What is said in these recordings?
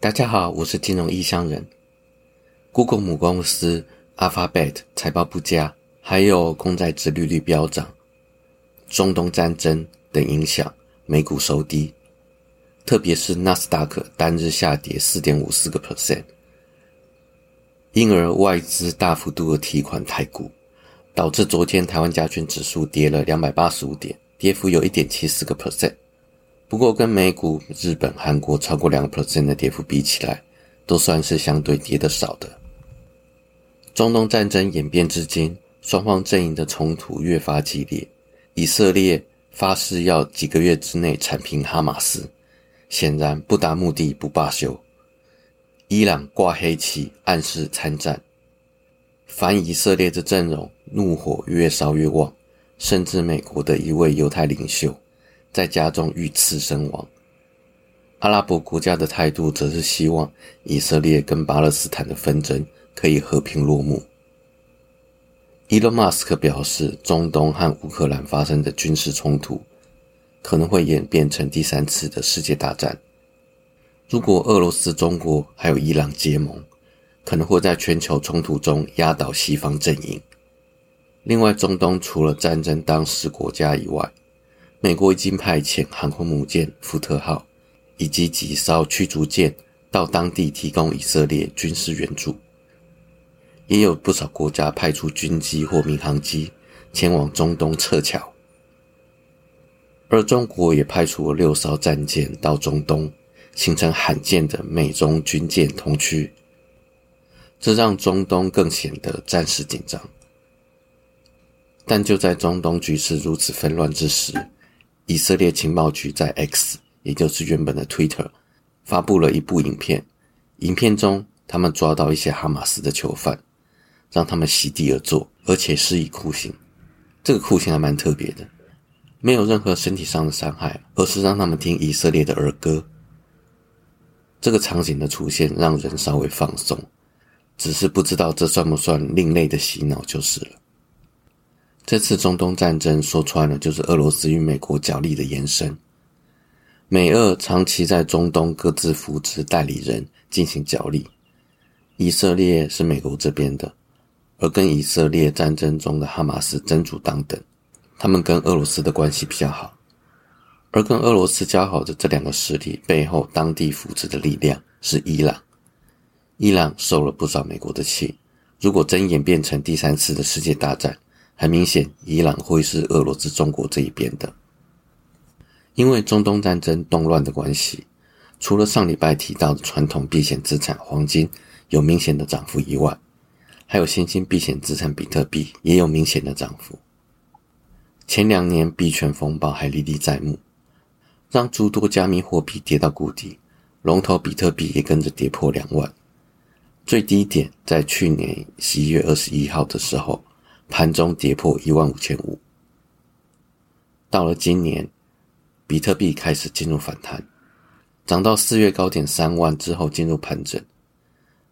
大家好，我是金融异乡人。Google 母公司 Alphabet 财报不佳，还有公债殖利率飙涨、中东战争等影响，美股收低，特别是纳斯达克单日下跌四点五四个 percent，因而外资大幅度的提款台股，导致昨天台湾加权指数跌了两百八十五点，跌幅有一点七四个 percent。不过，跟美股、日本、韩国超过两个 percent 的跌幅比起来，都算是相对跌得少的。中东战争演变至今，双方阵营的冲突越发激烈。以色列发誓要几个月之内铲平哈马斯，显然不达目的不罢休。伊朗挂黑旗，暗示参战。反以色列的阵容怒火越烧越旺，甚至美国的一位犹太领袖。在家中遇刺身亡。阿拉伯国家的态度则是希望以色列跟巴勒斯坦的纷争可以和平落幕。伊隆·马斯克表示，中东和乌克兰发生的军事冲突可能会演变成第三次的世界大战。如果俄罗斯、中国还有伊朗结盟，可能会在全球冲突中压倒西方阵营。另外，中东除了战争当事国家以外，美国已经派遣航空母舰“福特号”以及几艘驱逐舰到当地提供以色列军事援助，也有不少国家派出军机或民航机前往中东撤侨，而中国也派出了六艘战舰到中东，形成罕见的美中军舰同区，这让中东更显得战事紧张。但就在中东局势如此纷乱之时，以色列情报局在 X，也就是原本的 Twitter，发布了一部影片。影片中，他们抓到一些哈马斯的囚犯，让他们席地而坐，而且施以酷刑。这个酷刑还蛮特别的，没有任何身体上的伤害，而是让他们听以色列的儿歌。这个场景的出现让人稍微放松，只是不知道这算不算另类的洗脑就是了。这次中东战争说穿了就是俄罗斯与美国角力的延伸。美俄长期在中东各自扶持代理人进行角力。以色列是美国这边的，而跟以色列战争中的哈马斯真主党等，他们跟俄罗斯的关系比较好。而跟俄罗斯交好的这两个势力背后，当地扶持的力量是伊朗。伊朗受了不少美国的气，如果真演变成第三次的世界大战。很明显，伊朗会是俄罗斯、中国这一边的，因为中东战争动乱的关系，除了上礼拜提到的传统避险资产黄金有明显的涨幅以外，还有新兴避险资产比特币也有明显的涨幅。前两年币圈风暴还历历在目，让诸多加密货币跌到谷底，龙头比特币也跟着跌破两万，最低点在去年十一月二十一号的时候。盘中跌破一万五千五，到了今年，比特币开始进入反弹，涨到四月高点三万之后进入盘整。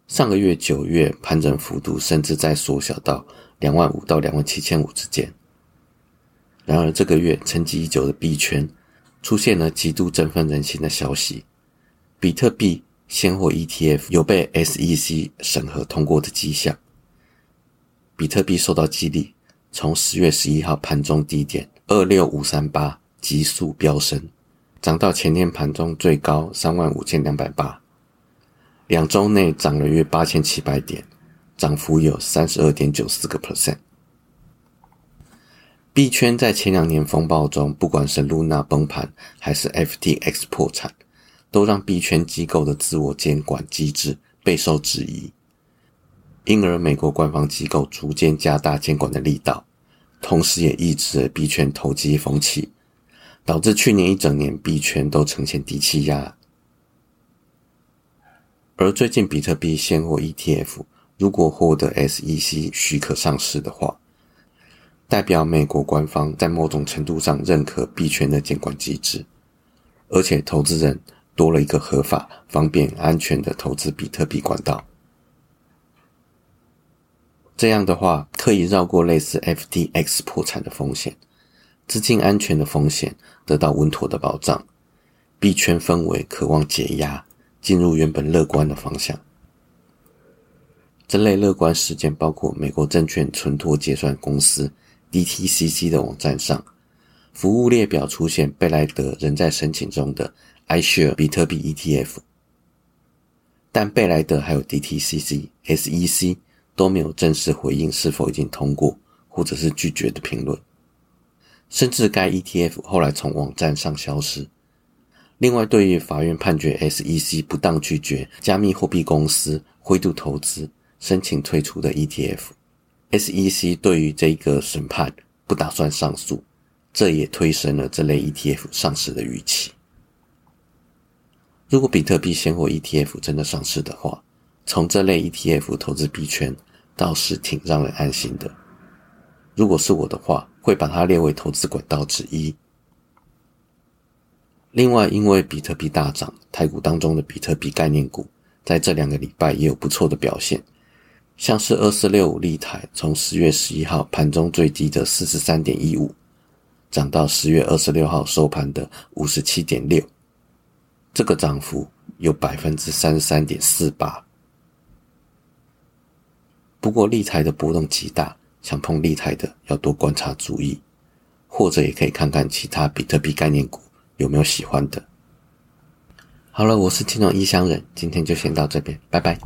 上个月九月盘整幅度甚至在缩小到两万五到两万七千五之间。然而这个月沉寂已久的币圈出现了极度振奋人心的消息：比特币现货 ETF 有被 SEC 审核通过的迹象。比特币受到激励，从十月十一号盘中低点二六五三八急速飙升，涨到前天盘中最高三万五千两百八，两周内涨了约八千七百点，涨幅有三十二点九四个 percent。币圈在前两年风暴中，不管是 Luna 崩盘还是 FTX 破产，都让币圈机构的自我监管机制备受质疑。因而，美国官方机构逐渐加大监管的力道，同时也抑制了币圈投机风气，导致去年一整年币圈都呈现低气压。而最近比特币现货 ETF 如果获得 SEC 许可上市的话，代表美国官方在某种程度上认可币圈的监管机制，而且投资人多了一个合法、方便、安全的投资比特币管道。这样的话，可以绕过类似 FTX 破产的风险，资金安全的风险得到稳妥的保障，币圈氛围渴望解压，进入原本乐观的方向。这类乐观事件包括美国证券存托结算公司 DTCC 的网站上，服务列表出现贝莱德仍在申请中的 iShare 比特币 ETF，但贝莱德还有 DTCC、SEC 都没有正式回应是否已经通过或者是拒绝的评论，甚至该 ETF 后来从网站上消失。另外，对于法院判决 SEC 不当拒绝加密货币公司灰度投资。申请退出的 ETF，SEC 对于这个审判不打算上诉，这也推升了这类 ETF 上市的预期。如果比特币现货 ETF 真的上市的话，从这类 ETF 投资币圈倒是挺让人安心的。如果是我的话，会把它列为投资管道之一。另外，因为比特币大涨，台股当中的比特币概念股在这两个礼拜也有不错的表现。像是二四六五立台，从十月十一号盘中最低的四十三点一五，涨到十月二十六号收盘的五十七点六，这个涨幅有百分之三十三点四八。不过利台的波动极大，想碰利台的要多观察注意，或者也可以看看其他比特币概念股有没有喜欢的。好了，我是金融异乡人，今天就先到这边，拜拜。